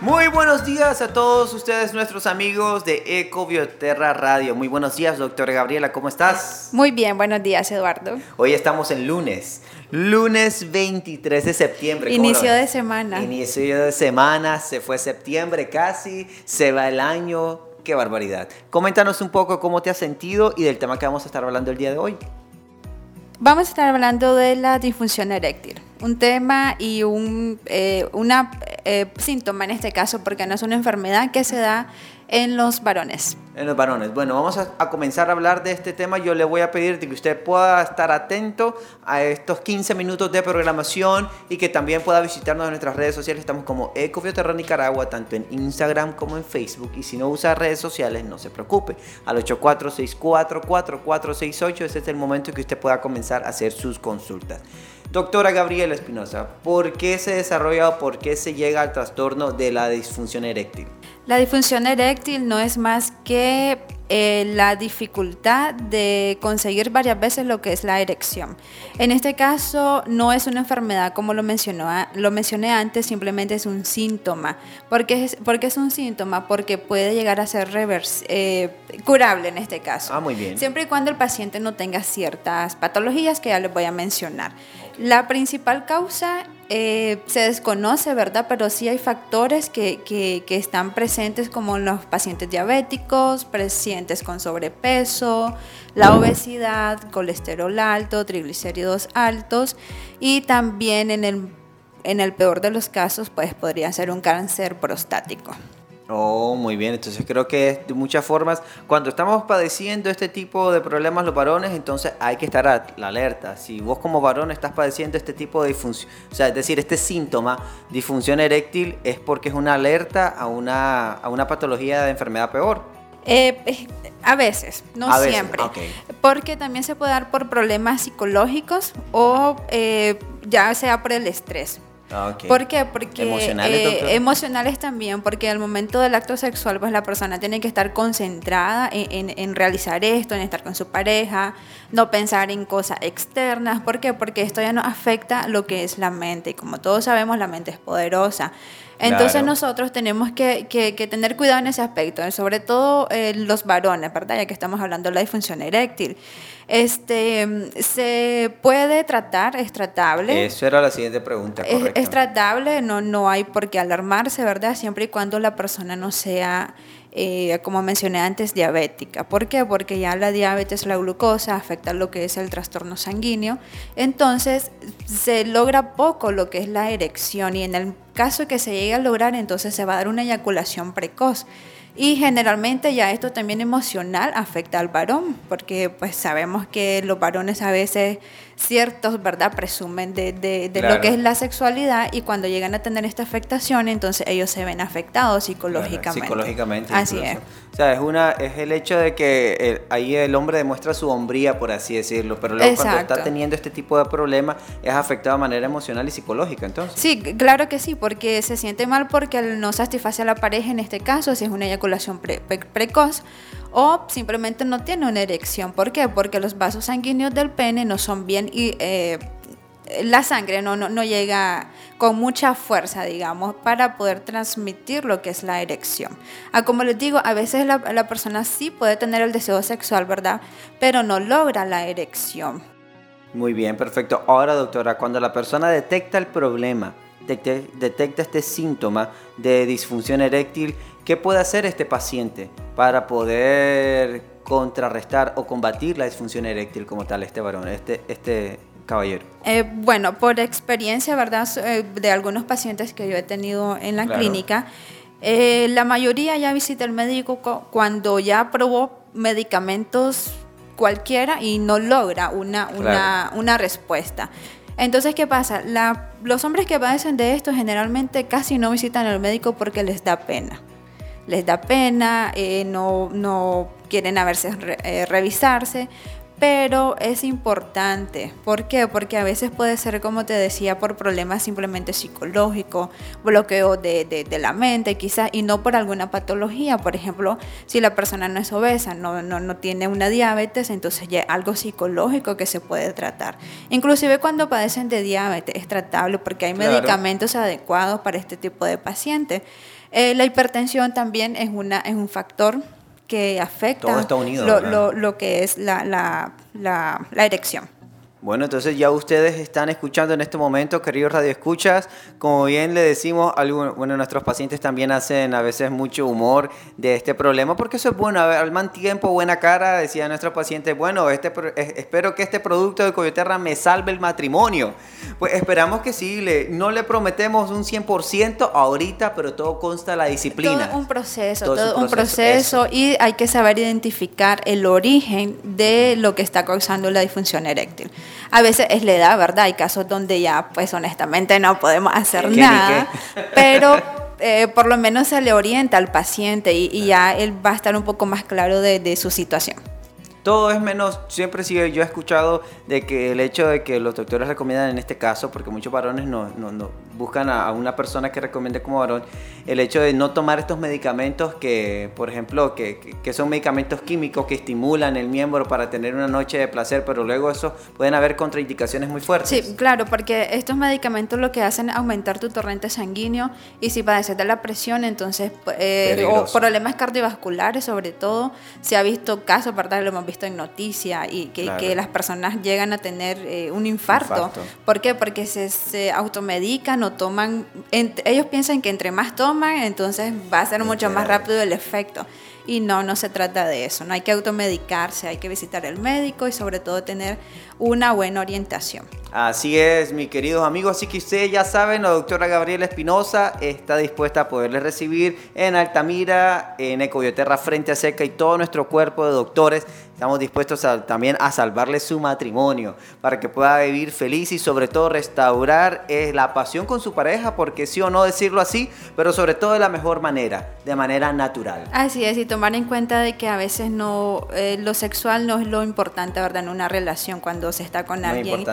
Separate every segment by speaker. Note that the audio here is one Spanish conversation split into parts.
Speaker 1: Muy buenos días a todos ustedes, nuestros amigos de Ecobioterra Radio. Muy buenos días, doctora Gabriela, ¿cómo estás?
Speaker 2: Muy bien, buenos días, Eduardo.
Speaker 1: Hoy estamos en lunes, lunes 23 de septiembre.
Speaker 2: Inicio de semana.
Speaker 1: Inicio de semana, se fue septiembre casi, se va el año. Qué barbaridad. Coméntanos un poco cómo te has sentido y del tema que vamos a estar hablando el día de hoy.
Speaker 2: Vamos a estar hablando de la disfunción eréctil, un tema y un eh, una, eh, síntoma en este caso, porque no es una enfermedad que se da en los varones.
Speaker 1: En los varones. Bueno, vamos a, comenzar a hablar de este tema. Yo le voy a pedir que usted pueda estar atento a estos 15 minutos de programación y que también pueda visitarnos en nuestras redes sociales. Estamos como Ecobioterra Nicaragua, tanto en Instagram como en Facebook. Y si no usa redes sociales, no se preocupe. Al 84644468, ese es el momento que usted pueda comenzar a hacer sus consultas. Doctora Gabriela Espinosa, ¿por qué se desarrolla o por qué se llega al trastorno de la disfunción eréctil?
Speaker 2: La disfunción eréctil no es más que eh, la dificultad de conseguir varias veces lo que es la erección. En este caso no es una enfermedad como lo, mencionó, lo mencioné antes, simplemente es un síntoma. ¿Por qué es, porque es un síntoma? Porque puede llegar a ser eh, curable en este caso.
Speaker 1: Ah, muy bien.
Speaker 2: Siempre y cuando el paciente no tenga ciertas patologías que ya les voy a mencionar. La principal causa eh, se desconoce, ¿verdad? Pero sí hay factores que, que, que, están presentes como los pacientes diabéticos, pacientes con sobrepeso, la obesidad, colesterol alto, triglicéridos altos y también en el, en el peor de los casos pues podría ser un cáncer prostático.
Speaker 1: Oh, muy bien. Entonces creo que de muchas formas, cuando estamos padeciendo este tipo de problemas los varones, entonces hay que estar a la alerta. Si vos como varón estás padeciendo este tipo de disfunción, o sea, es decir, este síntoma, disfunción eréctil, es porque es una alerta a una, a una patología de enfermedad peor.
Speaker 2: Eh, eh a veces, no siempre. Porque también se puede dar por problemas psicológicos o eh, ya sea por el estrés.
Speaker 1: Ah,
Speaker 2: ¿Por qué? Porque eh, emocionales, también, porque al momento del acto sexual, pues la persona tiene que estar concentrada en, realizar esto, en estar con su pareja, no pensar en cosas externas. ¿Por qué? Porque esto ya no afecta lo que es la mente. Y como todos sabemos, la mente es poderosa. Entonces nosotros tenemos que, tener cuidado en ese aspecto, sobre todo eh, los varones, ¿verdad? Ya que estamos hablando de la disfunción eréctil. Este, se puede tratar, es tratable.
Speaker 1: Eso era la siguiente pregunta.
Speaker 2: Es, es, tratable, no, no hay por qué alarmarse, ¿verdad? Siempre y cuando la persona no sea, eh, como mencioné antes, diabética. ¿Por qué? Porque ya la diabetes, la glucosa, afecta lo que es el trastorno sanguíneo. Entonces, se logra poco lo que es la erección y en el caso que se llegue a lograr, entonces se va a dar una eyaculación precoz. Y generalmente ya esto también emocional afecta al varón, porque pues sabemos que los varones a veces ciertos, ¿verdad?, presumen de, de, lo que es la sexualidad y cuando llegan a tener esta afectación, entonces ellos se ven afectados psicológicamente.
Speaker 1: psicológicamente.
Speaker 2: Así es.
Speaker 1: O sea, es, una, es el hecho de que ahí el hombre demuestra su hombría, por así decirlo, pero luego cuando está teniendo este tipo de problemas es afectado de manera emocional y psicológica, entonces.
Speaker 2: Sí, claro que sí, porque se siente mal porque no satisface a la pareja en este caso, si es una eyaculación precoz o simplemente no tiene una erección. ¿Por qué? Porque los vasos sanguíneos del pene no son bien y eh, la sangre no, no, llega con mucha fuerza, digamos, para poder transmitir lo que es la erección. Ah, como les digo, a veces la, la persona sí puede tener el deseo sexual, ¿verdad? Pero no logra la erección.
Speaker 1: Muy bien, perfecto. Ahora, doctora, cuando la persona detecta el problema, detecta este síntoma de disfunción eréctil, ¿qué puede hacer este paciente para poder contrarrestar o combatir la disfunción eréctil como tal, este varón, este, este caballero?
Speaker 2: Eh, bueno, por experiencia, ¿verdad? Eh, de algunos pacientes que yo he tenido en la clínica, eh, la mayoría ya visita al médico cuando ya probó medicamentos cualquiera y no logra una, una, una respuesta. Entonces, ¿qué pasa? los hombres que padecen de esto generalmente casi no visitan al médico porque les da pena. les da pena, eh, no, no quieren a veces eh, revisarse, pero es importante. ¿Por qué? Porque a veces puede ser, como te decía, por problemas simplemente psicológicos, bloqueo de, la mente quizás, y no por alguna patología. Por ejemplo, si la persona no es obesa, no, no, tiene una diabetes, entonces ya algo psicológico que se puede tratar. Inclusive cuando padecen de diabetes es tratable porque hay medicamentos adecuados para este tipo de pacientes. Eh, la hipertensión también es, una, es un factor que afecta lo, que es la, la, la erección.
Speaker 1: Bueno, entonces ya ustedes están escuchando en este momento, queridos radioescuchas, como bien le decimos, bueno, nuestros pacientes también hacen a veces mucho humor de este problema, porque eso es bueno, al mal tiempo, buena cara, decía nuestro paciente, bueno, este, espero que este producto de Coyoterra me salve el matrimonio. Pues esperamos que sí, le, no le prometemos un 100% ahorita, pero todo consta la disciplina.
Speaker 2: Todo un proceso, todo, un proceso, y hay que saber identificar el origen de lo que está causando la disfunción eréctil. A veces es la edad, ¿verdad? Hay casos donde ya, pues honestamente no podemos hacer nada, pero eh, por lo menos se le orienta al paciente y, ya él va a estar un poco más claro de su situación.
Speaker 1: Todo es menos, siempre sí, yo he escuchado de que el hecho de que los doctores recomiendan en este caso, porque muchos varones no, no, no buscan a, una persona que recomiende como varón, el hecho de no tomar estos medicamentos que, por ejemplo, que, que, son medicamentos químicos que estimulan el miembro para tener una noche de placer, pero luego eso pueden haber contraindicaciones muy fuertes.
Speaker 2: Sí, claro, porque estos medicamentos lo que hacen es aumentar tu torrente sanguíneo y si padeces de la presión, entonces, eh, o problemas cardiovasculares sobre todo, se ha visto casos, ¿verdad? Lo hemos visto en noticias y que, que, las personas llegan a tener eh, un infarto. ¿Por qué? Porque se, se automedican o toman, ellos piensan que entre más toman, entonces va a ser mucho más rápido el efecto. Y no, no se trata de eso. No hay que automedicarse, hay que visitar al médico y sobre todo tener una buena orientación.
Speaker 1: Así es, mis queridos amigos. Así que ustedes ya saben, la doctora Gabriela Espinosa está dispuesta a poderles recibir en Altamira, en Ecobioterra Frente a Seca y todo nuestro cuerpo de doctores. Estamos dispuestos también a salvarle su matrimonio para que pueda vivir feliz y sobre todo restaurar eh, la pasión con su pareja, porque sí o no decirlo así, pero sobre todo de la mejor manera, de manera natural.
Speaker 2: Así es, y tomar en cuenta de que a veces no eh, lo sexual no es lo importante, ¿verdad? En una relación cuando se está con alguien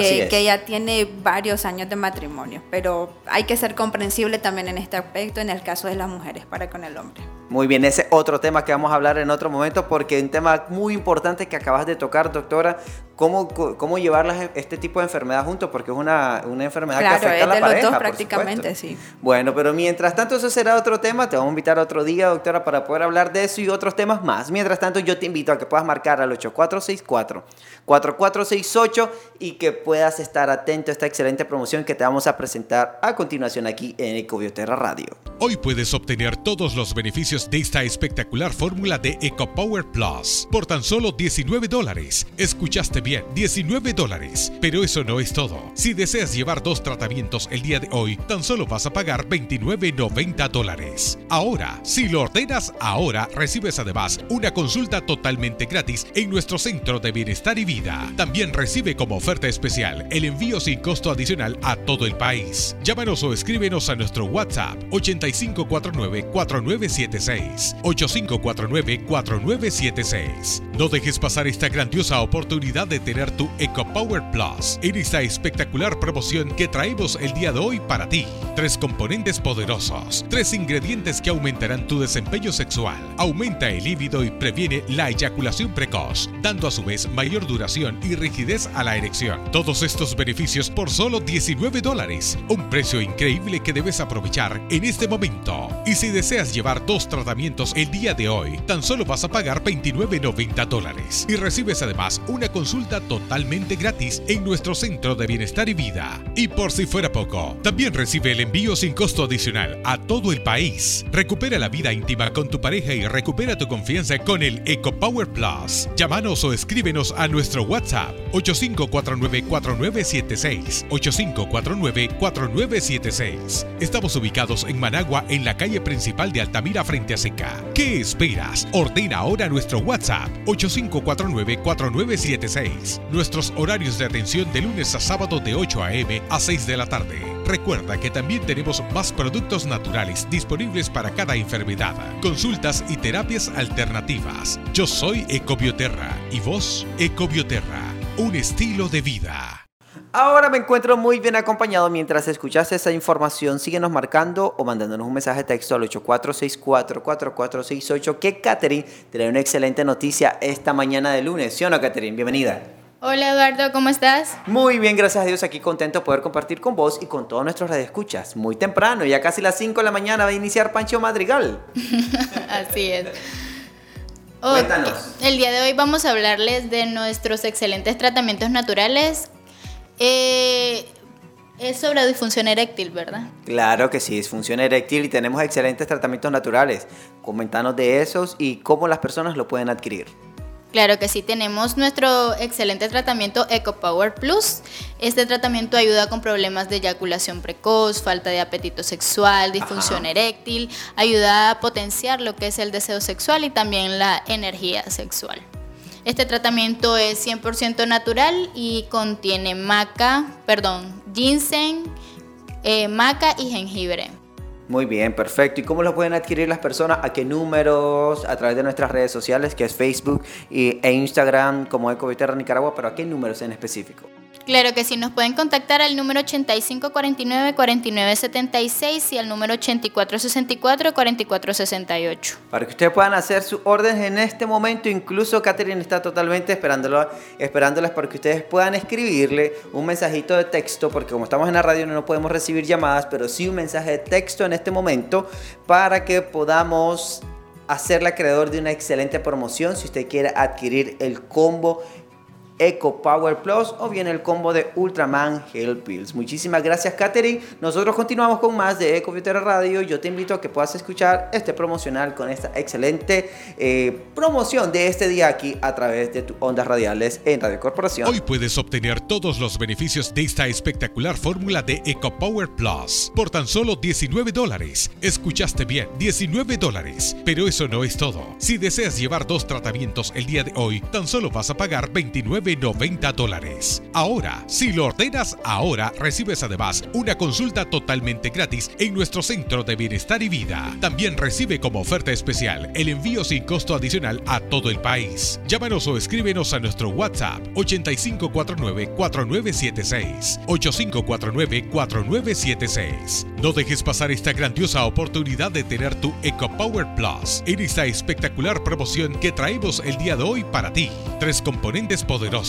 Speaker 2: que, que, ya tiene varios años de matrimonio, pero hay que ser comprensible también en este aspecto en el caso de las mujeres para con el hombre.
Speaker 1: Muy bien, ese otro tema que vamos a hablar en otro momento porque es un tema muy importante que acabas de tocar, doctora, cómo, cómo llevar este tipo de enfermedad juntos, porque es una, una enfermedad que afecta a la de pareja, los dos
Speaker 2: prácticamente, sí.
Speaker 1: Bueno, pero mientras tanto eso será otro tema, te vamos a invitar otro día, doctora, para poder hablar de eso y otros temas más. Mientras tanto, yo te invito a que puedas marcar al 8464 4468 y que puedas estar atento a esta excelente promoción que te vamos a presentar a continuación aquí en Ecobioterra Radio.
Speaker 3: Hoy puedes obtener todos los beneficios de esta espectacular fórmula de EcoPower Plus por tan solo 19 dólares. Escuchaste bien, 19 dólares. Pero eso no es todo. Si deseas llevar dos tratamientos el día de hoy, tan solo vas a pagar 29.90 dólares. Ahora, si lo ordenas ahora, recibes además una consulta totalmente gratis en nuestro centro de bienestar y vida. También recibe como oferta especial el envío sin costo adicional a todo el país. Llámanos o escríbenos a nuestro WhatsApp 8549 4976 8549-4976. No dejes pasar esta grandiosa oportunidad de tener tu EcoPower Plus en esta espectacular promoción que traemos el día de hoy para ti. Tres componentes poderosos, tres ingredientes que aumentarán tu desempeño sexual, aumenta el líbido y previene la eyaculación precoz, dando a su vez mayor duración y rigidez a la erección. Todos estos beneficios por solo 19 dólares, un precio increíble que debes aprovechar en este momento. Y si deseas llevar dos tratamientos el día de hoy, tan solo vas a pagar 29.90 dólares y recibes además una consulta totalmente gratis en nuestro centro de bienestar y vida. Y por si fuera poco, también recibe el envío sin costo adicional a todo el país. Recupera la vida íntima con tu pareja y recupera tu confianza con el EcoPower Plus. Llámanos o escríbenos a nuestro WhatsApp 8549 8549-4976. 8549-4976. Estamos ubicados en Managua, en la calle principal de Altamira, frente a Seca. ¿Qué esperas? Ordena ahora nuestro WhatsApp 8549-4976. Nuestros horarios de atención de lunes a sábado de 8 a.m. a 6 de la tarde. Recuerda que también tenemos más productos naturales disponibles para cada enfermedad, consultas y terapias alternativas. Yo soy Ecobioterra y vos Ecobioterra, un estilo de vida.
Speaker 1: Ahora me encuentro muy bien acompañado. Mientras escuchas esa información, síguenos marcando o mandándonos un mensaje de texto al 8464-4468 que Katherine trae una excelente noticia esta mañana de lunes. ¿Sí o no, Katherine? Bienvenida.
Speaker 4: Hola Eduardo, ¿cómo estás?
Speaker 1: Muy bien, gracias a Dios, aquí contento de poder compartir con vos y con todos nuestros radioescuchas. Muy temprano, ya casi las 5 de la mañana va a iniciar Pancho Madrigal.
Speaker 4: Así es. Cuéntanos. El día de hoy vamos a hablarles de nuestros excelentes tratamientos naturales. Eh, es sobre disfunción eréctil, ¿verdad?
Speaker 1: Claro que sí, disfunción eréctil y tenemos excelentes tratamientos naturales. Comentanos de esos y cómo las personas lo pueden adquirir.
Speaker 4: Claro que sí, tenemos nuestro excelente tratamiento EcoPower Plus. Este tratamiento ayuda con problemas de eyaculación precoz, falta de apetito sexual, disfunción eréctil, ayuda a potenciar lo que es el deseo sexual y también la energía sexual. Este tratamiento es 100% natural y contiene maca, perdón, ginseng, eh, maca y jengibre.
Speaker 1: Muy bien, perfecto. ¿Y cómo lo pueden adquirir las personas? ¿A qué números? A través de nuestras redes sociales, que es Facebook e Instagram como Ecoviterra Nicaragua, pero ¿a qué números en específico?
Speaker 4: Claro que sí, nos pueden contactar al número 8549-4976 y al número 8464-4468.
Speaker 1: Para que ustedes puedan hacer sus órdenes en este momento, incluso Catherine está totalmente esperándolas para que ustedes puedan escribirle un mensajito de texto, porque como estamos en la radio no podemos recibir llamadas, pero sí un mensaje de texto en este momento para que podamos hacerle acreedor de una excelente promoción si usted quiere adquirir el combo Eco Power Plus o bien el combo de Ultraman Health Pills. Muchísimas gracias, Katherine. Nosotros continuamos con más de Eco Radio. Yo te invito a que puedas escuchar este promocional con esta excelente eh, promoción de este día aquí a través de tus ondas radiales en Radio Corporación.
Speaker 3: Hoy puedes obtener todos los beneficios de esta espectacular fórmula de Eco Power Plus por tan solo 19 dólares. Escuchaste bien, 19 dólares. Pero eso no es todo. Si deseas llevar dos tratamientos el día de hoy, tan solo vas a pagar 29 90 dólares. Ahora, si lo ordenas ahora, recibes además una consulta totalmente gratis en nuestro centro de bienestar y vida. También recibe como oferta especial el envío sin costo adicional a todo el país. Llámanos o escríbenos a nuestro WhatsApp 8549-4976. 8549-4976. No dejes pasar esta grandiosa oportunidad de tener tu EcoPower Plus en esta espectacular promoción que traemos el día de hoy para ti. Tres componentes poderosos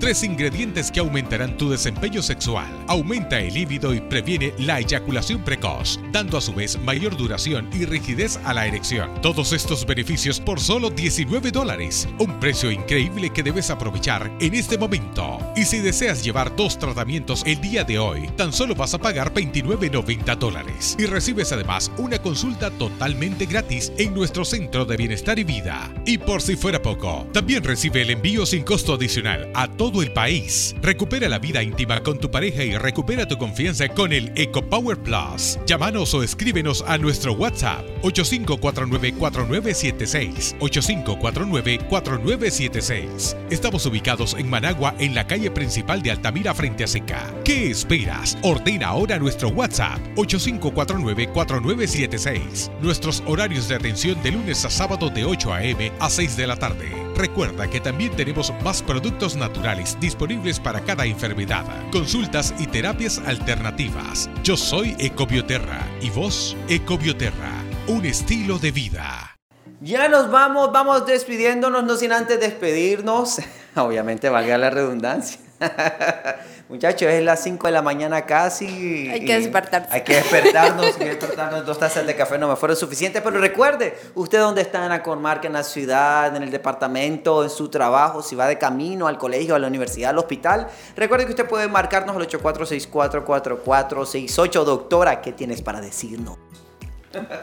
Speaker 3: Tres ingredientes que aumentarán tu desempeño sexual. Aumenta el líbido y previene la eyaculación precoz, dando a su vez mayor duración y rigidez a la erección. Todos estos beneficios por solo 19 dólares. Un precio increíble que debes aprovechar en este momento. Y si deseas llevar dos tratamientos el día de hoy, tan solo vas a pagar 29.90 dólares. Y recibes además una consulta totalmente gratis en nuestro centro de bienestar y vida. Y por si fuera poco, también recibe el envío sin costo adicional a todo el país. Recupera la vida íntima con tu pareja y recupera tu confianza con el EcoPower Plus. Llámanos o escríbenos a nuestro WhatsApp 8549-4976. 8549-4976. Estamos ubicados en Managua, en la calle principal de Altamira, frente a Seca. ¿Qué esperas? Ordena ahora nuestro WhatsApp 8549-4976. Nuestros horarios de atención de lunes a sábado de 8 a.m. a 6 de la tarde. Recuerda que también tenemos más productos naturales disponibles para cada enfermedad, consultas y terapias alternativas. Yo soy Ecobioterra y vos Ecobioterra, un estilo de vida.
Speaker 1: Ya nos vamos, vamos despidiéndonos, no sin antes despedirnos. Obviamente valga la redundancia. Muchachos, es las 5 de la mañana casi.
Speaker 2: Hay que despertarse.
Speaker 1: Hay que despertarnos, hay que despertarnos. Dos tazas de café no me fueron suficientes, pero recuerde, usted dónde está en la comarca, en la ciudad, en el departamento, en su trabajo, si va de camino al colegio, a la universidad, al hospital, recuerde que usted puede marcarnos al 84644468. Doctora, ¿qué tienes para decirnos?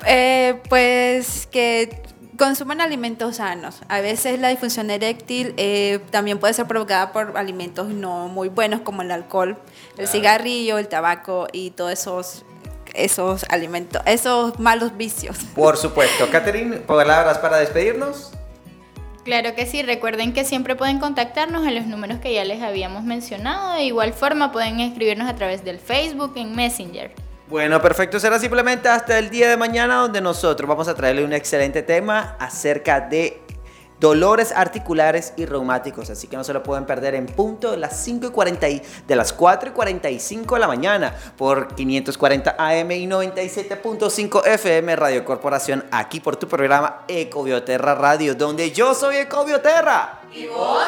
Speaker 2: Eh, pues que consuman alimentos sanos. A veces la disfunción eréctil eh, también puede ser provocada por alimentos no muy buenos como el alcohol, el cigarrillo, el tabaco y todos esos esos alimentos, esos malos vicios.
Speaker 1: Por supuesto. Catherine, palabras para despedirnos.
Speaker 4: Claro que sí, recuerden que siempre pueden contactarnos en los números que ya les habíamos mencionado. De igual forma pueden escribirnos a través del Facebook en Messenger.
Speaker 1: Bueno, perfecto. Será simplemente hasta el día de mañana donde nosotros vamos a traerle un excelente tema acerca de dolores articulares y reumáticos. Así que no se lo pueden perder en punto de las 5 y 40 de las 4 y 45 de la mañana por 540 AM y 97.5 FM Radio Corporación aquí por tu programa Ecobioterra Radio, donde yo soy Ecobioterra.
Speaker 4: ¿Y vos?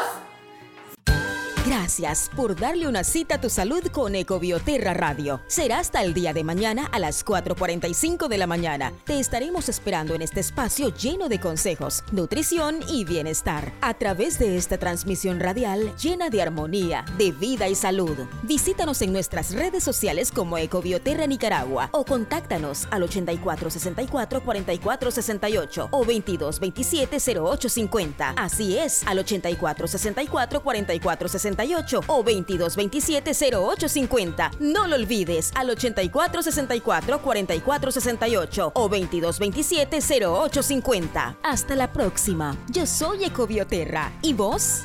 Speaker 5: Gracias por darle una cita a tu salud con Ecobioterra Radio. Será hasta el día de mañana a las 4.45 de la mañana. Te estaremos esperando en este espacio lleno de consejos, nutrición y bienestar. A través de esta transmisión radial llena de armonía, de vida y salud. Visítanos en nuestras redes sociales como Ecobioterra Nicaragua o contáctanos al 8464 4468 o 2227 0850. Así es, al 8464 4468 o 2227 0850. No lo olvides al 84 64 44 68 o 2227 0850. Hasta la próxima. Yo soy Ecobioterra. ¿Y vos?